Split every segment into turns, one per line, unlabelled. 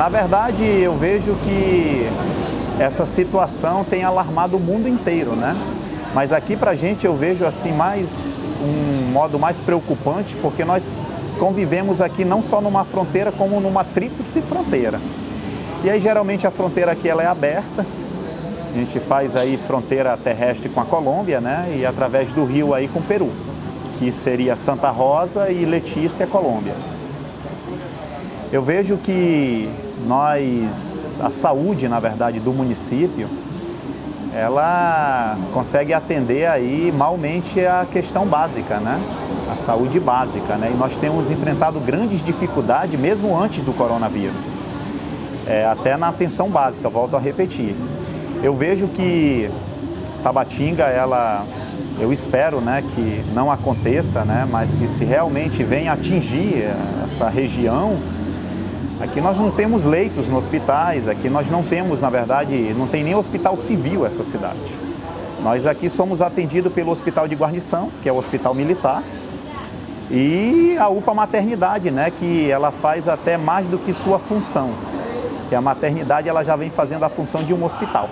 na verdade eu vejo que essa situação tem alarmado o mundo inteiro, né? Mas aqui para a gente eu vejo assim mais um modo mais preocupante, porque nós convivemos aqui não só numa fronteira, como numa tríplice fronteira. E aí geralmente a fronteira aqui ela é aberta, a gente faz aí fronteira terrestre com a Colômbia, né? E através do rio aí com o Peru, que seria Santa Rosa e Letícia, Colômbia. Eu vejo que nós, a saúde, na verdade, do município, ela consegue atender aí malmente a questão básica, né? A saúde básica, né? E nós temos enfrentado grandes dificuldades mesmo antes do coronavírus. É, até na atenção básica, volto a repetir. Eu vejo que Tabatinga, ela, eu espero, né, que não aconteça, né, mas que se realmente venha atingir essa região, Aqui nós não temos leitos nos hospitais, aqui nós não temos, na verdade, não tem nem hospital civil essa cidade. Nós aqui somos atendidos pelo Hospital de Guarnição, que é o hospital militar, e a UPA Maternidade, né, que ela faz até mais do que sua função, que a maternidade ela já vem fazendo a função de um hospital.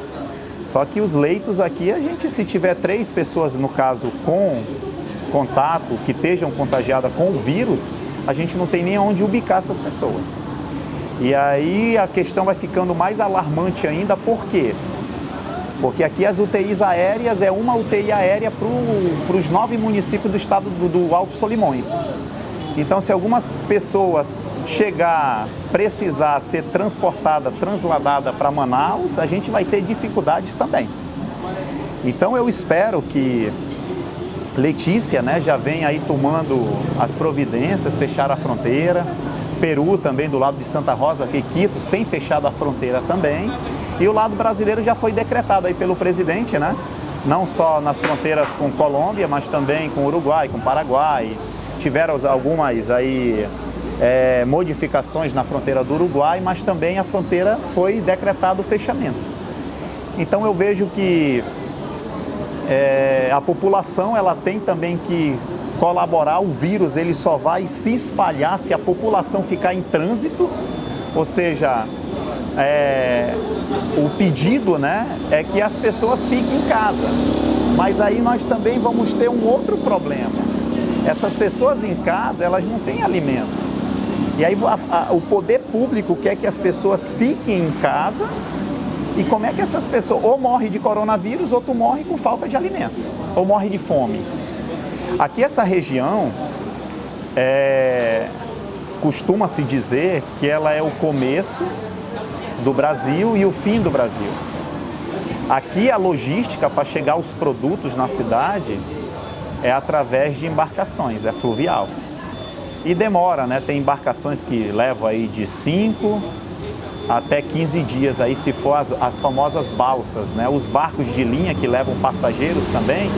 Só que os leitos aqui, a gente, se tiver três pessoas, no caso, com contato, que estejam contagiadas com o vírus, a gente não tem nem onde ubicar essas pessoas. E aí a questão vai ficando mais alarmante ainda, por quê? Porque aqui as UTIs aéreas é uma UTI aérea para os nove municípios do estado do, do Alto Solimões. Então, se alguma pessoa chegar, precisar ser transportada, transladada para Manaus, a gente vai ter dificuldades também. Então, eu espero que Letícia né, já venha aí tomando as providências, fechar a fronteira, Peru também, do lado de Santa Rosa, que Quitos tem fechado a fronteira também. E o lado brasileiro já foi decretado aí pelo presidente, né? Não só nas fronteiras com Colômbia, mas também com Uruguai, com Paraguai. Tiveram algumas aí é, modificações na fronteira do Uruguai, mas também a fronteira foi decretado o fechamento. Então eu vejo que é, a população ela tem também que colaborar, o vírus ele só vai se espalhar se a população ficar em trânsito, ou seja, é, o pedido né, é que as pessoas fiquem em casa. Mas aí nós também vamos ter um outro problema. Essas pessoas em casa, elas não têm alimento. E aí a, a, o poder público quer que as pessoas fiquem em casa e como é que essas pessoas ou morrem de coronavírus ou tu morre com falta de alimento, ou morre de fome. Aqui essa região é, costuma-se dizer que ela é o começo do Brasil e o fim do Brasil. Aqui a logística para chegar os produtos na cidade é através de embarcações, é fluvial. E demora, né? Tem embarcações que levam aí de 5 até 15 dias aí, se for as, as famosas balsas, né? Os barcos de linha que levam passageiros também,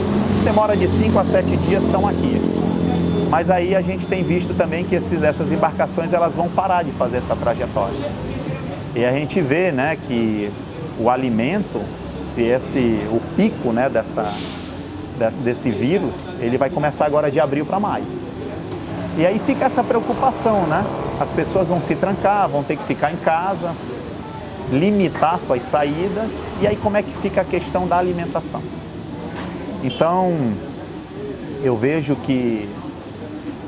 demora de 5 a 7 dias estão aqui. Mas aí a gente tem visto também que esses, essas embarcações elas vão parar de fazer essa trajetória. E a gente vê, né, que o alimento, se esse o pico, né, dessa desse, desse vírus, ele vai começar agora de abril para maio. E aí fica essa preocupação, né? As pessoas vão se trancar, vão ter que ficar em casa, limitar suas saídas, e aí como é que fica a questão da alimentação? Então, eu vejo que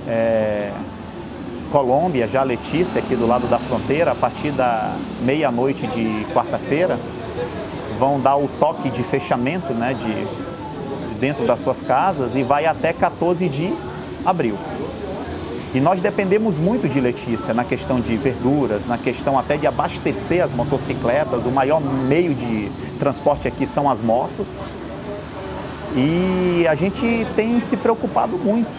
é, Colômbia, já Letícia, aqui do lado da fronteira, a partir da meia-noite de quarta-feira, vão dar o toque de fechamento né, de, dentro das suas casas e vai até 14 de abril. E nós dependemos muito de Letícia na questão de verduras, na questão até de abastecer as motocicletas. O maior meio de transporte aqui são as motos. E a gente tem se preocupado muito,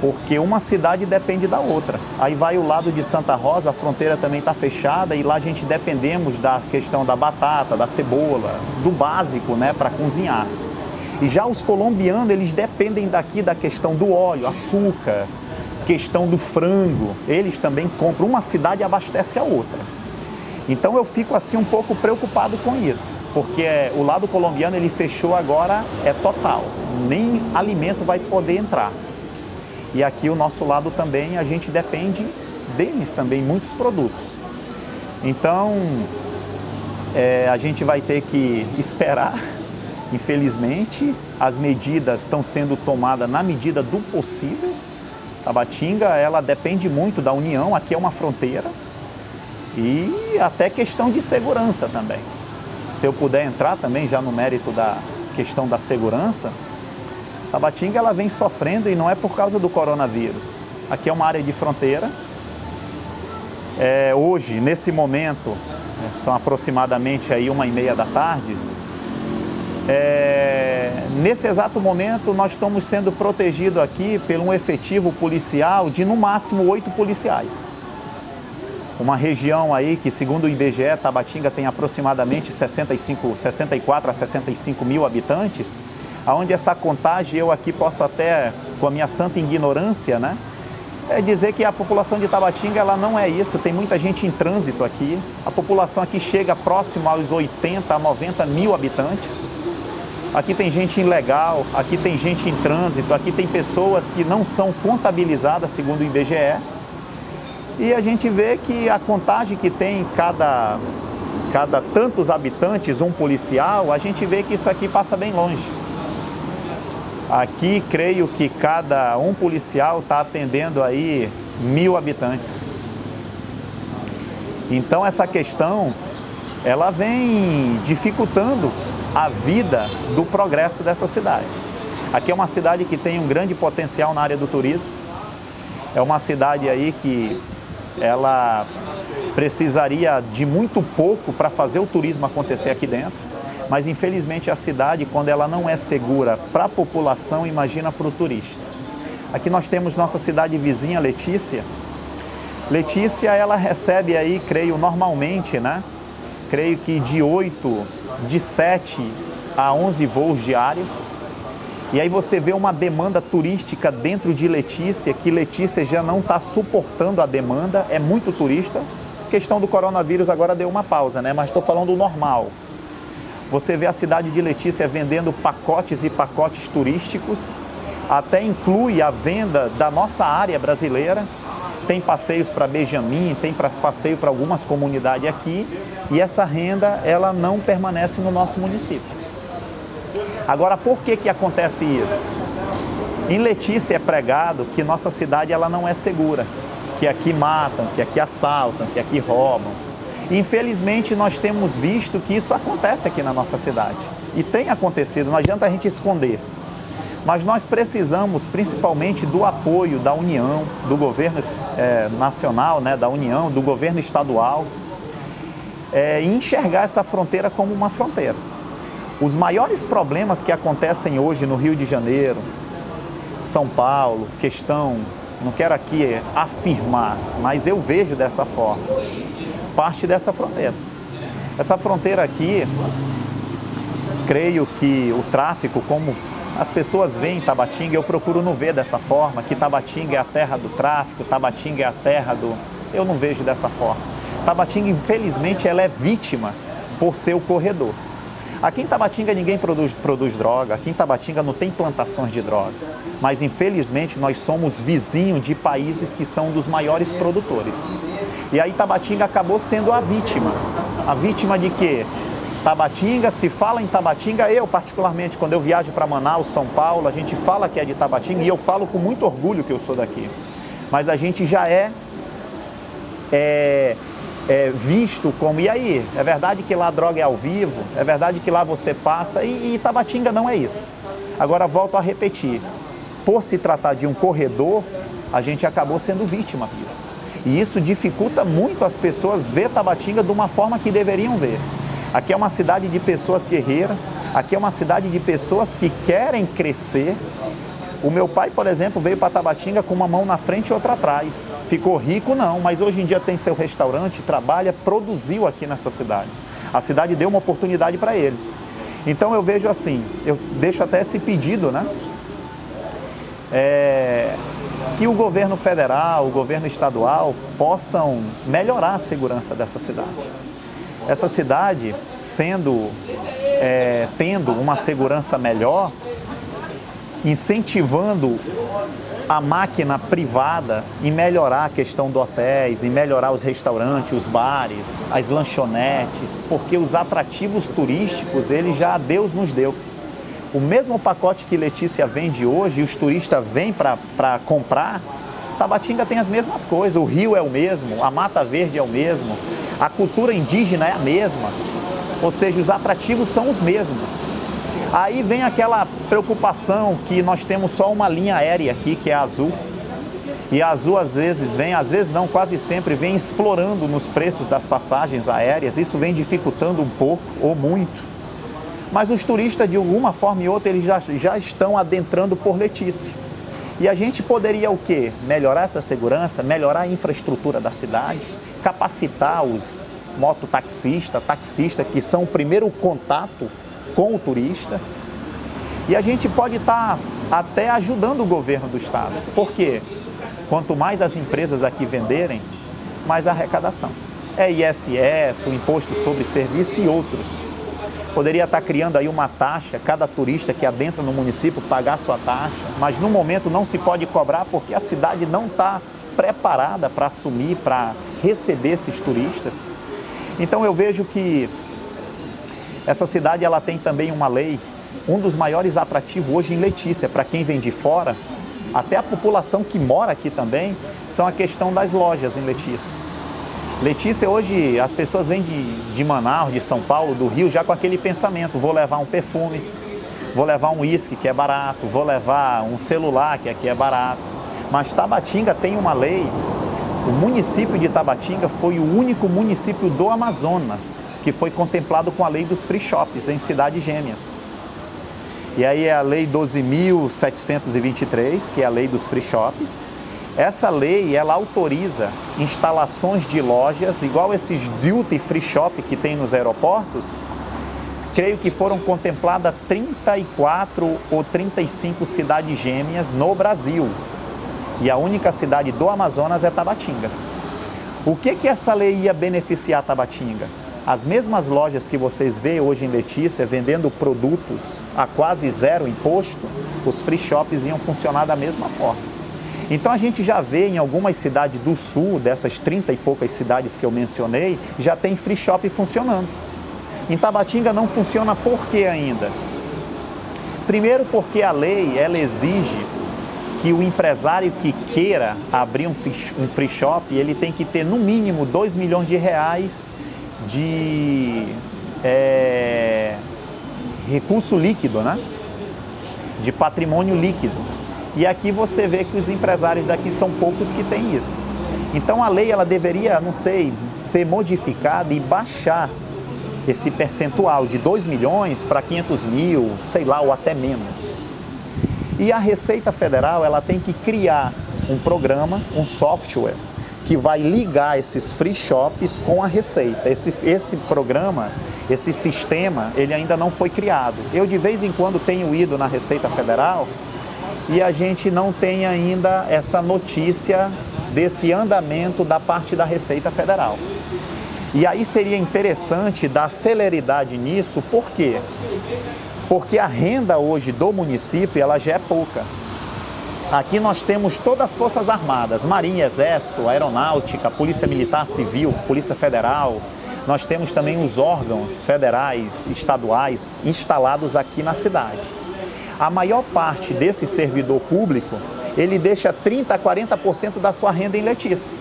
porque uma cidade depende da outra. Aí vai o lado de Santa Rosa, a fronteira também está fechada e lá a gente dependemos da questão da batata, da cebola, do básico, né, para cozinhar. E já os colombianos, eles dependem daqui da questão do óleo, açúcar, questão do frango. Eles também compram. Uma cidade abastece a outra. Então eu fico assim um pouco preocupado com isso, porque o lado colombiano ele fechou agora é total, nem alimento vai poder entrar. E aqui o nosso lado também a gente depende deles também muitos produtos. Então, é, a gente vai ter que esperar. Infelizmente, as medidas estão sendo tomadas na medida do possível. Tabatinga, ela depende muito da União, aqui é uma fronteira. E até questão de segurança também. Se eu puder entrar também já no mérito da questão da segurança, Tabatinga ela vem sofrendo e não é por causa do coronavírus. Aqui é uma área de fronteira. É, hoje, nesse momento, são aproximadamente aí uma e meia da tarde. É, nesse exato momento, nós estamos sendo protegidos aqui por um efetivo policial de no máximo oito policiais. Uma região aí que, segundo o IBGE, Tabatinga tem aproximadamente 65, 64 a 65 mil habitantes, aonde essa contagem eu aqui posso até, com a minha santa ignorância, né, é dizer que a população de Tabatinga ela não é isso, tem muita gente em trânsito aqui. A população aqui chega próximo aos 80 a 90 mil habitantes. Aqui tem gente ilegal, aqui tem gente em trânsito, aqui tem pessoas que não são contabilizadas segundo o IBGE. E a gente vê que a contagem que tem cada, cada tantos habitantes, um policial, a gente vê que isso aqui passa bem longe. Aqui, creio que cada um policial está atendendo aí mil habitantes. Então, essa questão, ela vem dificultando a vida do progresso dessa cidade. Aqui é uma cidade que tem um grande potencial na área do turismo. É uma cidade aí que ela precisaria de muito pouco para fazer o turismo acontecer aqui dentro. Mas infelizmente a cidade, quando ela não é segura para a população, imagina para o turista. Aqui nós temos nossa cidade vizinha, Letícia. Letícia, ela recebe aí, creio, normalmente, né? Creio que de 8, de 7 a 11 voos diários. E aí você vê uma demanda turística dentro de Letícia, que Letícia já não está suportando a demanda, é muito turista. A questão do coronavírus agora deu uma pausa, né? Mas estou falando do normal. Você vê a cidade de Letícia vendendo pacotes e pacotes turísticos, até inclui a venda da nossa área brasileira. Tem passeios para Benjamin, tem passeio para algumas comunidades aqui, e essa renda ela não permanece no nosso município. Agora, por que que acontece isso? Em Letícia é pregado que nossa cidade ela não é segura, que aqui matam, que aqui assaltam, que aqui roubam, Infelizmente, nós temos visto que isso acontece aqui na nossa cidade. E tem acontecido, não adianta a gente esconder. Mas nós precisamos principalmente do apoio da União, do governo é, nacional, né, da União, do governo estadual, é, enxergar essa fronteira como uma fronteira. Os maiores problemas que acontecem hoje no Rio de Janeiro, São Paulo, questão, não quero aqui afirmar, mas eu vejo dessa forma parte dessa fronteira. Essa fronteira aqui, creio que o tráfico, como as pessoas veem Tabatinga, eu procuro não ver dessa forma, que Tabatinga é a terra do tráfico, Tabatinga é a terra do... Eu não vejo dessa forma. Tabatinga, infelizmente, ela é vítima por ser o corredor. Aqui em Tabatinga ninguém produz, produz droga, aqui em Tabatinga não tem plantações de droga. Mas infelizmente nós somos vizinhos de países que são dos maiores produtores. E aí Tabatinga acabou sendo a vítima. A vítima de quê? Tabatinga, se fala em Tabatinga, eu particularmente, quando eu viajo para Manaus, São Paulo, a gente fala que é de Tabatinga e eu falo com muito orgulho que eu sou daqui. Mas a gente já é, é é, visto como, e aí, é verdade que lá a droga é ao vivo? É verdade que lá você passa? E, e Tabatinga não é isso. Agora, volto a repetir, por se tratar de um corredor, a gente acabou sendo vítima disso. E isso dificulta muito as pessoas ver Tabatinga de uma forma que deveriam ver. Aqui é uma cidade de pessoas guerreiras, aqui é uma cidade de pessoas que querem crescer, o meu pai, por exemplo, veio para Tabatinga com uma mão na frente e outra atrás. Ficou rico, não, mas hoje em dia tem seu restaurante, trabalha, produziu aqui nessa cidade. A cidade deu uma oportunidade para ele. Então eu vejo assim, eu deixo até esse pedido, né? É, que o governo federal, o governo estadual possam melhorar a segurança dessa cidade. Essa cidade, sendo, é, tendo uma segurança melhor, incentivando a máquina privada em melhorar a questão do hotéis, em melhorar os restaurantes, os bares, as lanchonetes, porque os atrativos turísticos, ele já Deus nos deu. O mesmo pacote que Letícia vende hoje e os turistas vêm para comprar, Tabatinga tem as mesmas coisas. O rio é o mesmo, a mata verde é o mesmo, a cultura indígena é a mesma. Ou seja, os atrativos são os mesmos. Aí vem aquela preocupação que nós temos só uma linha aérea aqui, que é azul. E a azul às vezes vem, às vezes não, quase sempre vem explorando nos preços das passagens aéreas. Isso vem dificultando um pouco ou muito. Mas os turistas, de alguma forma ou outra, eles já, já estão adentrando por Letícia. E a gente poderia o quê? Melhorar essa segurança, melhorar a infraestrutura da cidade, capacitar os mototaxistas, taxistas, que são o primeiro contato com o turista. E a gente pode estar tá até ajudando o governo do estado. Por quê? Quanto mais as empresas aqui venderem, mais arrecadação. É ISS, o Imposto sobre Serviço e outros. Poderia estar criando aí uma taxa, cada turista que adentra no município pagar sua taxa, mas no momento não se pode cobrar porque a cidade não está preparada para assumir, para receber esses turistas. Então eu vejo que essa cidade ela tem também uma lei, um dos maiores atrativos hoje em Letícia, para quem vem de fora, até a população que mora aqui também, são a questão das lojas em Letícia. Letícia, hoje as pessoas vêm de, de Manaus, de São Paulo, do Rio, já com aquele pensamento: vou levar um perfume, vou levar um uísque que é barato, vou levar um celular que aqui é barato. Mas Tabatinga tem uma lei, o município de Tabatinga foi o único município do Amazonas que foi contemplado com a lei dos free shops em cidades gêmeas. E aí é a lei 12.723, que é a lei dos free shops. Essa lei, ela autoriza instalações de lojas, igual esses duty free shop que tem nos aeroportos, creio que foram contempladas 34 ou 35 cidades gêmeas no Brasil. E a única cidade do Amazonas é Tabatinga. O que que essa lei ia beneficiar Tabatinga? As mesmas lojas que vocês veem hoje em Letícia vendendo produtos a quase zero imposto, os free shops iam funcionar da mesma forma. Então a gente já vê em algumas cidades do sul, dessas 30 e poucas cidades que eu mencionei, já tem free shop funcionando. Em Tabatinga não funciona por quê ainda? Primeiro porque a lei ela exige que o empresário que queira abrir um free shop, ele tem que ter no mínimo 2 milhões de reais de é, recurso líquido, né? de patrimônio líquido. E aqui você vê que os empresários daqui são poucos que têm isso. Então a lei ela deveria, não sei, ser modificada e baixar esse percentual de 2 milhões para 500 mil, sei lá, ou até menos. E a Receita Federal ela tem que criar um programa, um software que vai ligar esses free shops com a receita. Esse, esse programa, esse sistema, ele ainda não foi criado. Eu de vez em quando tenho ido na Receita Federal e a gente não tem ainda essa notícia desse andamento da parte da Receita Federal. E aí seria interessante dar celeridade nisso, por quê? Porque a renda hoje do município ela já é pouca. Aqui nós temos todas as Forças Armadas, Marinha, Exército, Aeronáutica, Polícia Militar Civil, Polícia Federal. Nós temos também os órgãos federais, estaduais instalados aqui na cidade. A maior parte desse servidor público, ele deixa 30 a 40% da sua renda em Letícia.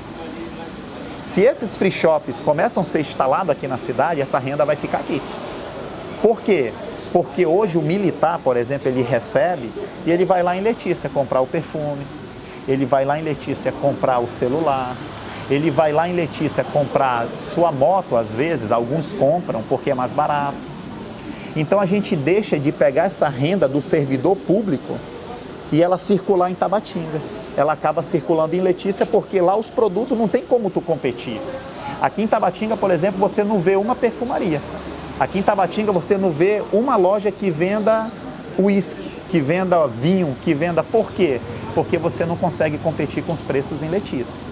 Se esses free shops começam a ser instalados aqui na cidade, essa renda vai ficar aqui. Por quê? Porque hoje o militar, por exemplo, ele recebe e ele vai lá em Letícia comprar o perfume, ele vai lá em Letícia comprar o celular, ele vai lá em Letícia comprar sua moto, às vezes, alguns compram porque é mais barato. Então a gente deixa de pegar essa renda do servidor público e ela circular em Tabatinga. Ela acaba circulando em Letícia porque lá os produtos não tem como tu competir. Aqui em Tabatinga, por exemplo, você não vê uma perfumaria. Aqui em Tabatinga você não vê uma loja que venda uísque, que venda vinho, que venda por quê? Porque você não consegue competir com os preços em Letícia.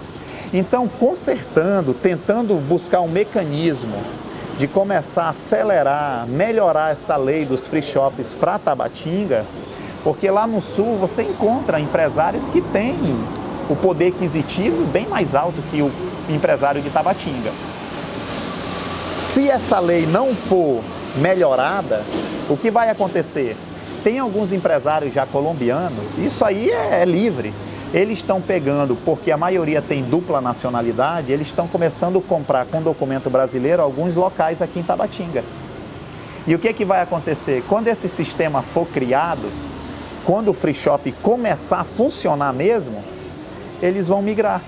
Então, consertando, tentando buscar um mecanismo de começar a acelerar, melhorar essa lei dos free shops para Tabatinga, Porque lá no sul você encontra empresários que têm o poder aquisitivo bem mais alto que o empresário de Tabatinga. Se essa lei não for melhorada, o que vai acontecer? Tem alguns empresários já colombianos, isso aí é, é livre. Eles estão pegando, porque a maioria tem dupla nacionalidade, eles estão começando a comprar com documento brasileiro alguns locais aqui em Tabatinga. E o que, que vai acontecer? Quando esse sistema for criado, quando o free shop começar a funcionar mesmo, eles vão migrar.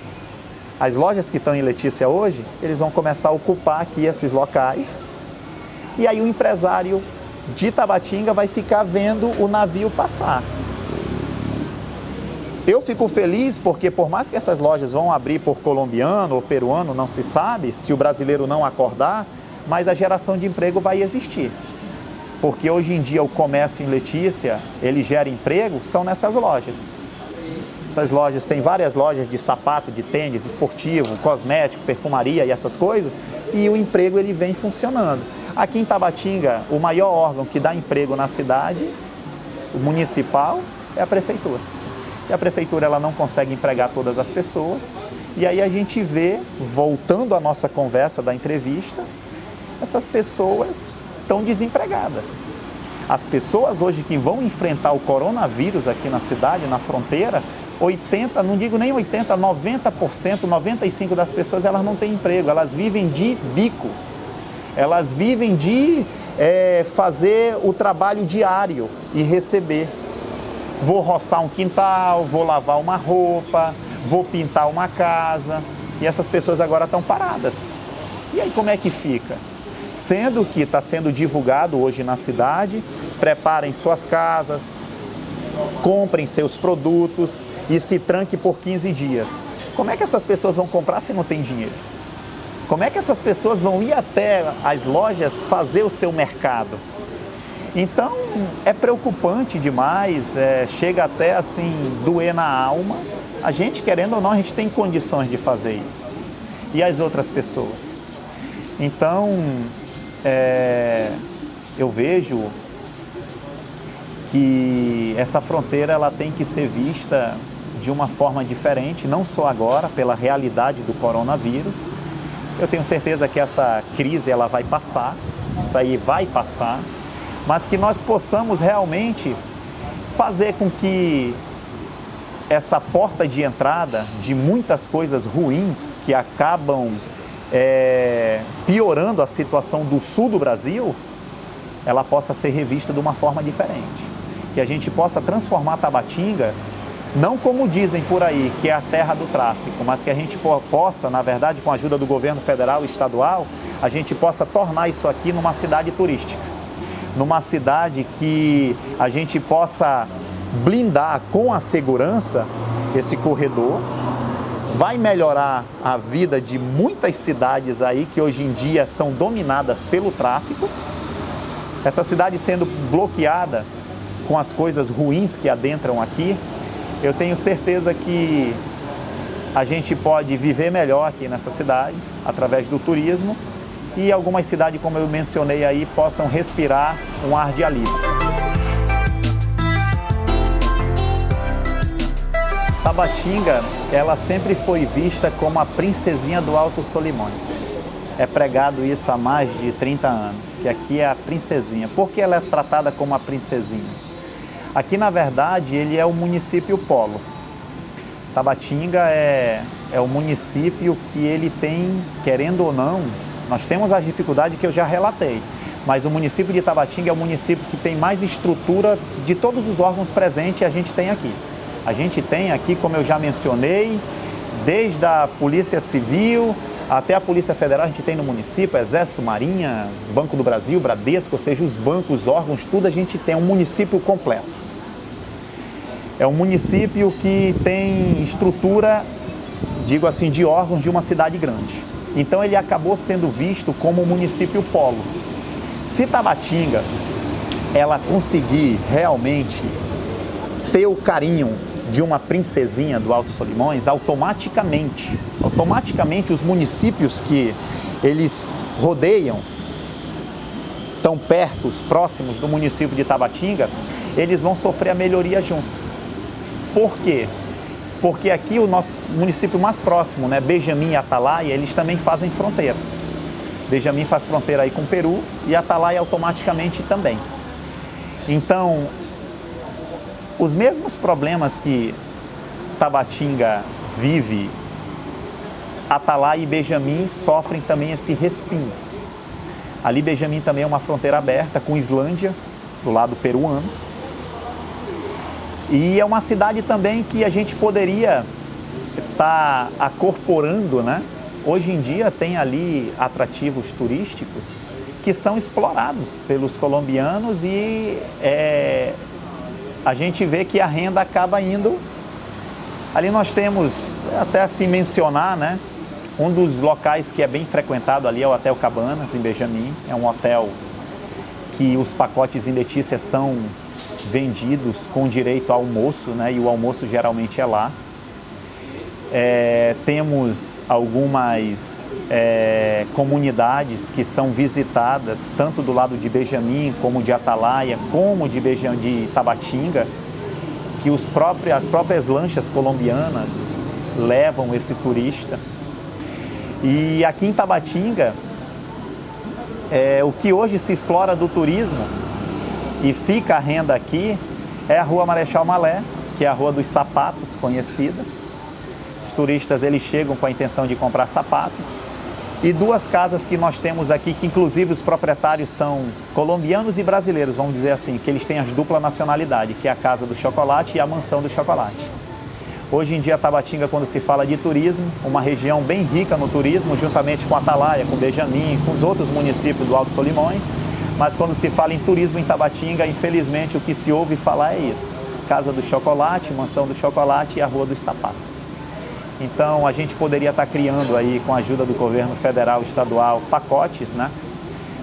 As lojas que estão em Letícia hoje, eles vão começar a ocupar aqui esses locais. E aí o empresário de Tabatinga vai ficar vendo o navio passar. Eu fico feliz porque por mais que essas lojas vão abrir por colombiano ou peruano, não se sabe, se o brasileiro não acordar, mas a geração de emprego vai existir. Porque hoje em dia o comércio em Letícia, ele gera emprego, são nessas lojas. Essas lojas, tem várias lojas de sapato, de tênis, esportivo, cosmético, perfumaria e essas coisas, e o emprego ele vem funcionando. Aqui em Tabatinga, o maior órgão que dá emprego na cidade, o municipal, é a prefeitura. E a prefeitura ela não consegue empregar todas as pessoas. E aí a gente vê, voltando à nossa conversa da entrevista, essas pessoas estão desempregadas. As pessoas hoje que vão enfrentar o coronavírus aqui na cidade, na fronteira, 80, não digo nem 80, 90%, 95% das pessoas elas não têm emprego, elas vivem de bico, elas vivem de é, fazer o trabalho diário e receber. Vou roçar um quintal, vou lavar uma roupa, vou pintar uma casa e essas pessoas agora estão paradas. E aí como é que fica? Sendo que está sendo divulgado hoje na cidade, preparem suas casas, comprem seus produtos e se tranque por 15 dias. Como é que essas pessoas vão comprar se não tem dinheiro? Como é que essas pessoas vão ir até as lojas fazer o seu mercado? Então é preocupante demais, é, chega até assim doer na alma. A gente querendo ou não, a gente tem condições de fazer isso. E as outras pessoas? Então é, eu vejo que essa fronteira ela tem que ser vista de uma forma diferente, não só agora pela realidade do coronavírus. Eu tenho certeza que essa crise ela vai passar, isso aí vai passar, mas que nós possamos realmente fazer com que essa porta de entrada de muitas coisas ruins que acabam é, piorando a situação do sul do Brasil, ela possa ser revista de uma forma diferente que a gente possa transformar Tabatinga não como dizem por aí, que é a terra do tráfico, mas que a gente possa, na verdade, com a ajuda do governo federal e estadual, a gente possa tornar isso aqui numa cidade turística. Numa cidade que a gente possa blindar com a segurança esse corredor, vai melhorar a vida de muitas cidades aí que hoje em dia são dominadas pelo tráfico. Essa cidade sendo bloqueada com as coisas ruins que adentram aqui, eu tenho certeza que a gente pode viver melhor aqui nessa cidade através do turismo e algumas cidades, como eu mencionei aí, possam respirar um ar de alívio. Tabatinga, ela sempre foi vista como a princesinha do Alto Solimões. É pregado isso há mais de 30 anos, que aqui é a princesinha. Por que ela é tratada como a princesinha? Aqui, na verdade, ele é o município polo. Tabatinga é, é o município que ele tem, querendo ou não, nós temos as dificuldades que eu já relatei, mas o município de Tabatinga é o município que tem mais estrutura de todos os órgãos presentes a gente tem aqui. A gente tem aqui, como eu já mencionei, desde a Polícia Civil até a Polícia Federal, a gente tem no município, Exército, Marinha, Banco do Brasil, Bradesco, ou seja, os bancos, os órgãos, tudo a gente tem, um município completo. É um município que tem estrutura, digo assim, de órgãos de uma cidade grande. Então ele acabou sendo visto como um município polo. Se Tabatinga ela conseguir realmente ter o carinho de uma princesinha do Alto Solimões, automaticamente, automaticamente os municípios que eles rodeiam, tão perto, próximos do município de Tabatinga, eles vão sofrer a melhoria junto. Por quê? Porque aqui o nosso município mais próximo, né, Benjamin e Atalaia, eles também fazem fronteira. Benjamin faz fronteira aí com o Peru e Atalaia automaticamente também. Então, os mesmos problemas que Tabatinga vive, Atalaia e Benjamin sofrem também esse respingo. Ali Benjamin também é uma fronteira aberta com Islândia, do lado peruano. E é uma cidade também que a gente poderia estar tá acorporando, né? Hoje em dia tem ali atrativos turísticos que são explorados pelos colombianos e é, a gente vê que a renda acaba indo. Ali nós temos, até assim mencionar, né? Um dos locais que é bem frequentado ali é o Hotel Cabanas, em Benjamin. É um hotel que os pacotes em Letícia são vendidos com direito ao almoço, né? E o almoço geralmente é lá. É, temos algumas é, comunidades que são visitadas, tanto do lado de Benjamin, como de Atalaia, como de, Benjamin, de Tabatinga, que os próprios, as próprias lanchas colombianas levam esse turista. E aqui em Tabatinga, é, o que hoje se explora do turismo e fica a renda aqui é a Rua Marechal Malé, que é a Rua dos Sapatos, conhecida os turistas eles chegam com a intenção de comprar sapatos. E duas casas que nós temos aqui, que inclusive os proprietários são colombianos e brasileiros, vamos dizer assim, que eles têm as dupla nacionalidade, que é a Casa do Chocolate e a Mansão do Chocolate. Hoje em dia, Tabatinga, quando se fala de turismo, uma região bem rica no turismo, juntamente com Atalaia, com Benjamin, com os outros municípios do Alto Solimões, mas quando se fala em turismo em Tabatinga, infelizmente o que se ouve falar é isso. Casa do Chocolate, Mansão do Chocolate e a Rua dos Sapatos. Então a gente poderia estar criando aí, com a ajuda do governo federal, estadual, pacotes, né?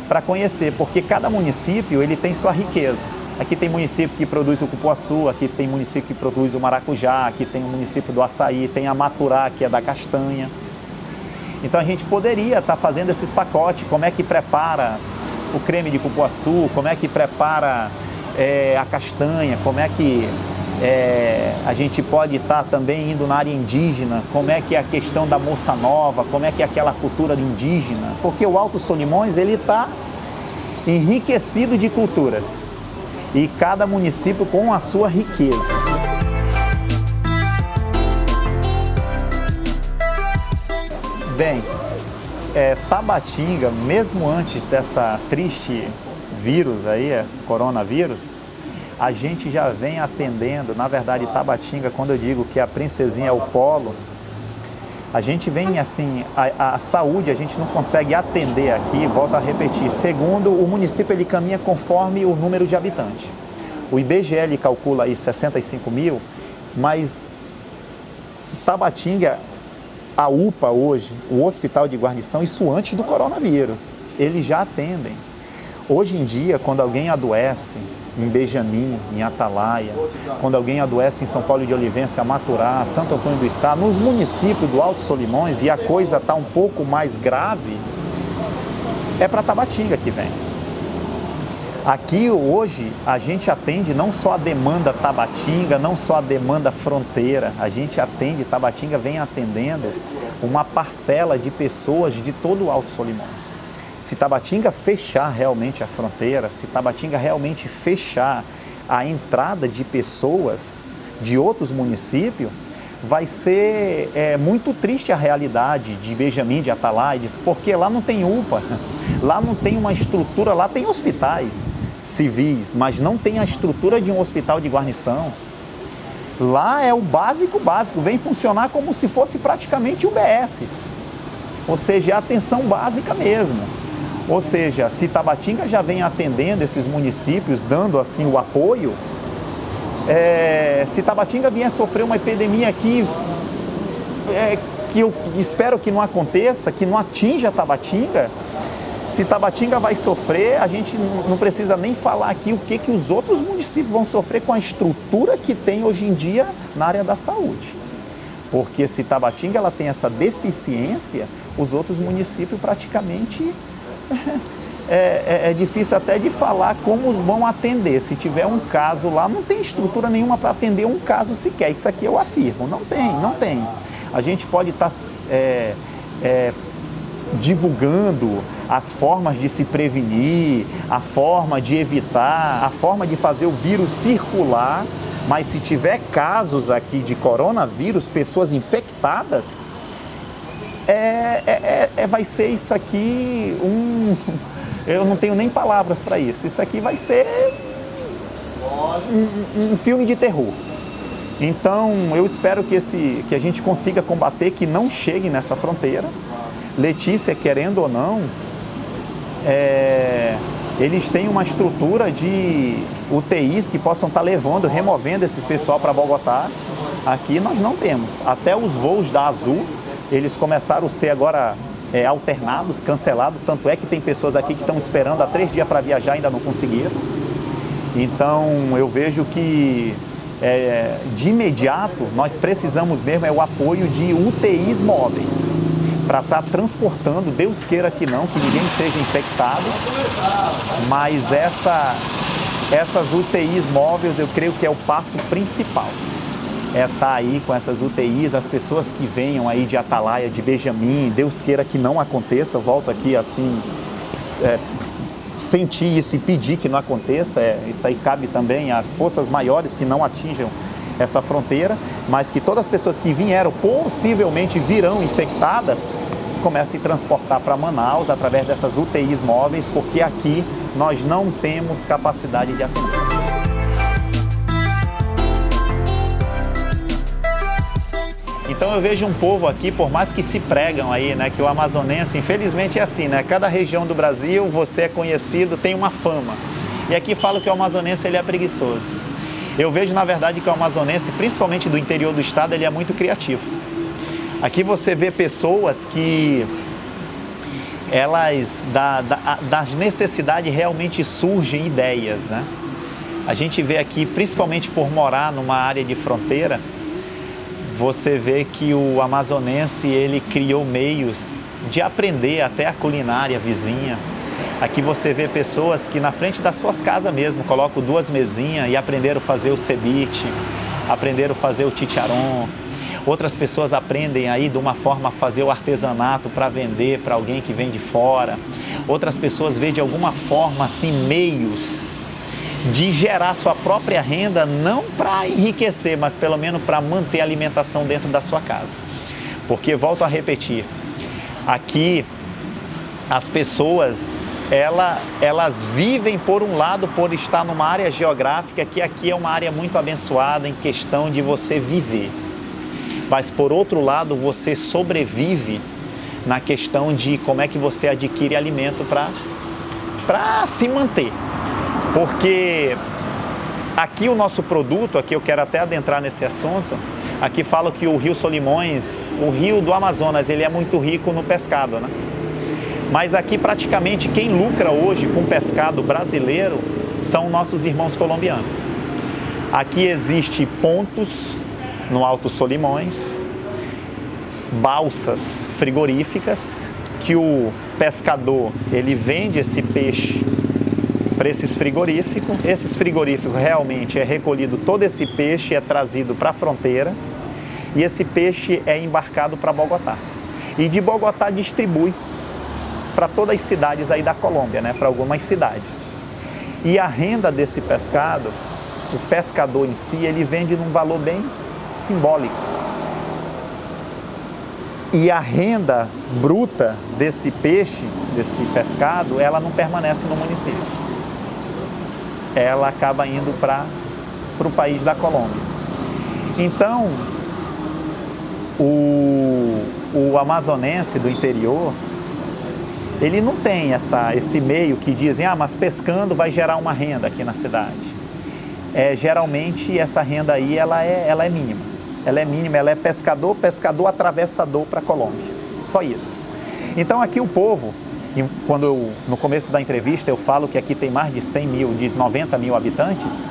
Para conhecer, porque cada município ele tem sua riqueza. Aqui tem município que produz o cupuaçu, aqui tem município que produz o maracujá, aqui tem o município do açaí, tem a maturá, que é da castanha. Então a gente poderia estar fazendo esses pacotes, como é que prepara o creme de cupuaçu, como é que prepara é, a castanha, como é que é, a gente pode estar tá também indo na área indígena, como é que é a questão da moça nova, como é que é aquela cultura indígena, porque o Alto Solimões ele está enriquecido de culturas e cada município com a sua riqueza. Bem, é, Tabatinga, mesmo antes dessa triste vírus aí, é, coronavírus, a gente já vem atendendo, na verdade, Tabatinga, quando eu digo que a princesinha é o polo, a gente vem assim, a, a, saúde a gente não consegue atender aqui, volto a repetir, segundo o município ele caminha conforme o número de habitantes. O IBGE calcula aí 65 mil, mas Tabatinga, a UPA hoje, o Hospital de Guarnição, isso antes do coronavírus, eles já atendem. Hoje em dia, quando alguém adoece, em Benjamin, em Atalaia, quando alguém adoece em São Paulo de Olivença, Maturá, Santo Antônio do Içá, nos municípios do Alto Solimões e a coisa está um pouco mais grave, é para Tabatinga que vem. Aqui hoje a gente atende não só a demanda Tabatinga, não só a demanda fronteira, a gente atende, Tabatinga vem atendendo uma parcela de pessoas de todo o Alto Solimões. Se Tabatinga fechar realmente a fronteira, se Tabatinga realmente fechar a entrada de pessoas de outros municípios, vai ser é, muito triste a realidade de Benjamin, de Atalaides, porque lá não tem UPA, lá não tem uma estrutura, lá tem hospitais civis, mas não tem a estrutura de um hospital de guarnição. Lá é o básico básico, vem funcionar como se fosse praticamente UBSs, ou seja, é a atenção básica mesmo. Ou seja, se Tabatinga já vem atendendo esses municípios, dando assim o apoio, é, se Tabatinga vier sofrer uma epidemia aqui, é, que eu espero que não aconteça, que não atinja Tabatinga, se Tabatinga vai sofrer, a gente não precisa nem falar aqui o que, que os outros municípios vão sofrer com a estrutura que tem hoje em dia na área da saúde. Porque se Tabatinga ela tem essa deficiência, os outros municípios praticamente é, é, é, difícil até de falar como vão atender. Se tiver um caso lá, não tem estrutura nenhuma para atender um caso sequer. Isso aqui eu afirmo. Não tem, não tem. A gente pode estar tá, é, é, divulgando as formas de se prevenir, a forma de evitar, a forma de fazer o vírus circular. Mas se tiver casos aqui de coronavírus, pessoas infectadas, é, é, vai ser isso aqui um eu não tenho nem palavras para isso. Isso aqui vai ser um, um, filme de terror. Então, eu espero que, esse, que a gente consiga combater, que não chegue nessa fronteira. Letícia, querendo ou não, é, eles têm uma estrutura de UTIs que possam estar levando, removendo esse pessoal para Bogotá. Aqui nós não temos. Até os voos da Azul, eles começaram a ser agora é, alternados, cancelados. Tanto é que tem pessoas aqui que estão esperando há três dias para viajar e ainda não conseguiram. Então eu vejo que é, de imediato nós precisamos mesmo é o apoio de UTIs móveis para estar tá transportando, Deus queira que não, que ninguém seja infectado, mas essa, essas UTIs móveis eu creio que é o passo principal é estar tá aí com essas UTIs, as pessoas que venham aí de Atalaia, de Benjamin, Deus queira que não aconteça, volto aqui assim, é, sentir isso e pedir que não aconteça, é, isso aí cabe também às forças maiores que não atinjam essa fronteira, mas que todas as pessoas que vieram possivelmente virão infectadas comecem a transportar para Manaus através dessas UTIs móveis, porque aqui nós não temos capacidade de atender. Então eu vejo um povo aqui, por mais que se pregam aí, né, que o amazonense, infelizmente é assim, né? Cada região do Brasil você é conhecido, tem uma fama. E aqui falo que o amazonense ele é preguiçoso. Eu vejo na verdade que o amazonense, principalmente do interior do estado, ele é muito criativo. Aqui você vê pessoas que elas da, da, das necessidades realmente surgem ideias, né? A gente vê aqui, principalmente por morar numa área de fronteira, você vê que o amazonense ele criou meios de aprender até a culinária vizinha. Aqui você vê pessoas que na frente das suas casas mesmo colocam duas mesinhas e aprenderam a fazer o ceviche, aprenderam a fazer o chicharon. Outras pessoas aprendem aí de uma forma a fazer o artesanato para vender para alguém que vem de fora. Outras pessoas vêem de alguma forma assim meios de gerar sua própria renda, não para enriquecer, mas pelo menos para manter a alimentação dentro da sua casa. Porque, volto a repetir, aqui as pessoas ela, elas vivem por um lado por estar numa área geográfica que aqui é uma área muito abençoada em questão de você viver. Mas por outro lado, você sobrevive na questão de como é que você adquire alimento para se manter. Porque aqui o nosso produto, aqui eu quero até adentrar nesse assunto, aqui fala que o Rio Solimões, o rio do Amazonas, ele é muito rico no pescado, né? Mas aqui praticamente quem lucra hoje com pescado brasileiro são nossos irmãos colombianos. Aqui existe pontos no Alto Solimões, balsas frigoríficas que o pescador ele vende esse peixe para esses frigoríficos. Esses frigoríficos realmente é recolhido todo esse peixe é trazido para a fronteira e esse peixe é embarcado para Bogotá. E de Bogotá distribui para todas as cidades aí da Colômbia, né? Para algumas cidades. E a renda desse pescado, o pescador em si, ele vende num valor bem simbólico. E a renda bruta desse peixe, desse pescado, ela não permanece no município ela acaba indo para o país da Colômbia. Então, o, o amazonense do interior, ele não tem essa, esse meio que dizem, ah, mas pescando vai gerar uma renda aqui na cidade. É, geralmente essa renda aí ela é, ela é mínima. Ela é mínima, ela é pescador, pescador atravessador para a Colômbia. Só isso. Então aqui o povo, e quando eu, no começo da entrevista eu falo que aqui tem mais de 100 mil, de 90 mil habitantes,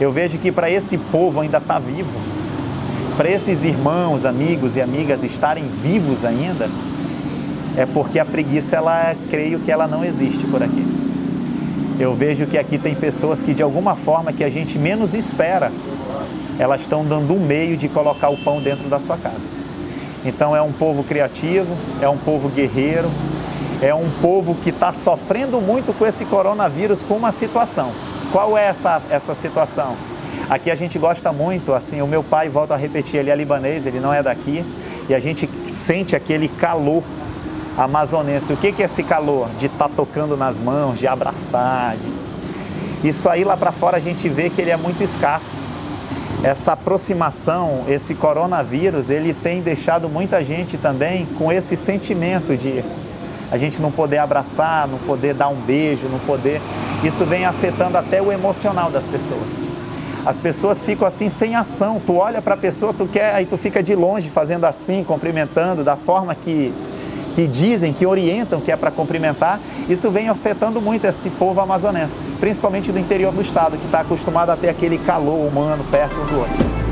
eu vejo que para esse povo ainda está vivo, para esses irmãos, amigos e amigas estarem vivos ainda, é porque a preguiça, ela creio que ela não existe por aqui. Eu vejo que aqui tem pessoas que de alguma forma que a gente menos espera, elas estão dando um meio de colocar o pão dentro da sua casa. Então é um povo criativo, é um povo guerreiro, é um povo que está sofrendo muito com esse coronavírus, com uma situação. Qual é essa, essa situação? Aqui a gente gosta muito, assim, o meu pai, volta a repetir, ele é libanês, ele não é daqui, e a gente sente aquele calor amazonense. O que, que é esse calor? De estar tá tocando nas mãos, de abraçar. De... Isso aí lá para fora a gente vê que ele é muito escasso. Essa aproximação, esse coronavírus, ele tem deixado muita gente também com esse sentimento de a gente não poder abraçar, não poder dar um beijo, não poder. Isso vem afetando até o emocional das pessoas. As pessoas ficam assim sem ação. Tu olha para a pessoa, tu quer, aí tu fica de longe fazendo assim, cumprimentando da forma que que dizem, que orientam que é para cumprimentar, isso vem afetando muito esse povo amazonense, principalmente do interior do estado, que está acostumado a ter aquele calor humano perto um do outro.